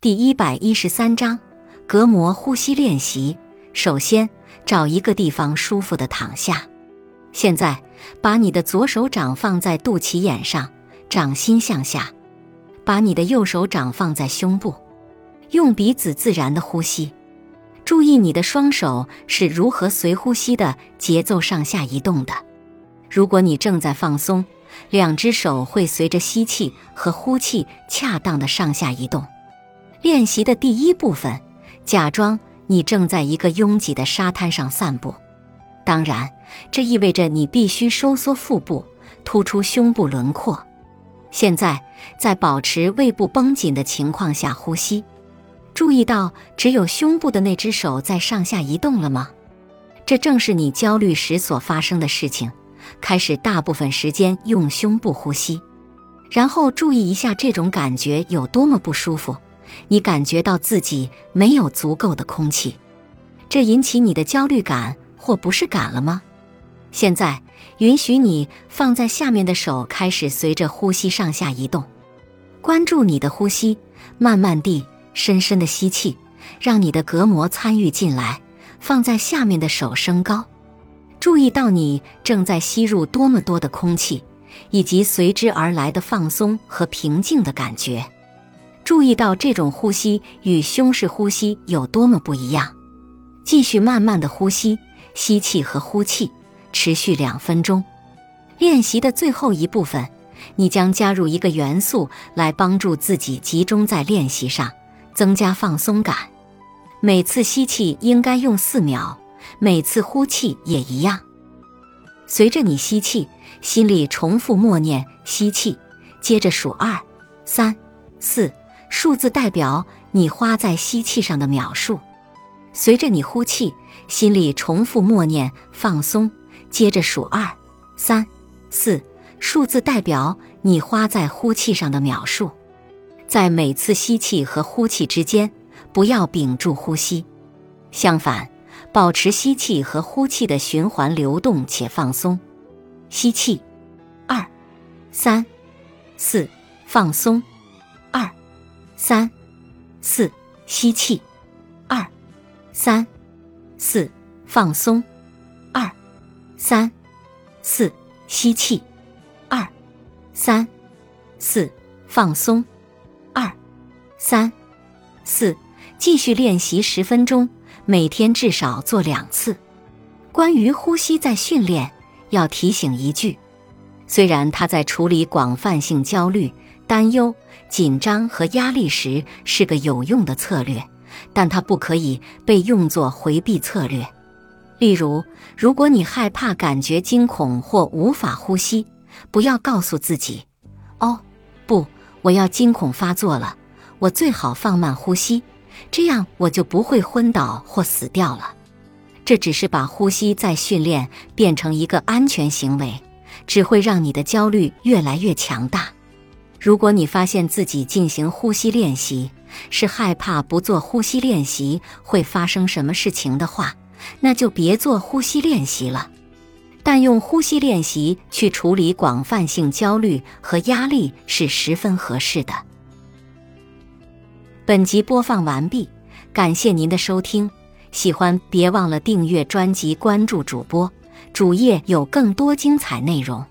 第一百一十三章，隔膜呼吸练习。首先，找一个地方舒服的躺下。现在，把你的左手掌放在肚脐眼上，掌心向下；把你的右手掌放在胸部，用鼻子自然的呼吸。注意你的双手是如何随呼吸的节奏上下移动的。如果你正在放松，两只手会随着吸气和呼气恰当的上下移动。练习的第一部分，假装你正在一个拥挤的沙滩上散步。当然，这意味着你必须收缩腹部，突出胸部轮廓。现在，在保持胃部绷紧的情况下呼吸。注意到只有胸部的那只手在上下移动了吗？这正是你焦虑时所发生的事情。开始大部分时间用胸部呼吸，然后注意一下这种感觉有多么不舒服。你感觉到自己没有足够的空气，这引起你的焦虑感或不适感了吗？现在允许你放在下面的手开始随着呼吸上下移动，关注你的呼吸，慢慢地、深深的吸气，让你的隔膜参与进来。放在下面的手升高，注意到你正在吸入多么多的空气，以及随之而来的放松和平静的感觉。注意到这种呼吸与胸式呼吸有多么不一样。继续慢慢的呼吸，吸气和呼气，持续两分钟。练习的最后一部分，你将加入一个元素来帮助自己集中在练习上，增加放松感。每次吸气应该用四秒，每次呼气也一样。随着你吸气，心里重复默念吸气，接着数二、三、四。数字代表你花在吸气上的秒数。随着你呼气，心里重复默念“放松”，接着数二、三、四。数字代表你花在呼气上的秒数。在每次吸气和呼气之间，不要屏住呼吸，相反，保持吸气和呼气的循环流动且放松。吸气，二、三、四，放松。三、四，吸气；二、三、四，放松；二、三、四，吸气；二、三、四，放松；二、三、四，继续练习十分钟，每天至少做两次。关于呼吸在训练，要提醒一句：虽然他在处理广泛性焦虑。担忧、紧张和压力时是个有用的策略，但它不可以被用作回避策略。例如，如果你害怕、感觉惊恐或无法呼吸，不要告诉自己：“哦，不，我要惊恐发作了，我最好放慢呼吸，这样我就不会昏倒或死掉了。”这只是把呼吸再训练变成一个安全行为，只会让你的焦虑越来越强大。如果你发现自己进行呼吸练习是害怕不做呼吸练习会发生什么事情的话，那就别做呼吸练习了。但用呼吸练习去处理广泛性焦虑和压力是十分合适的。本集播放完毕，感谢您的收听。喜欢别忘了订阅专辑、关注主播，主页有更多精彩内容。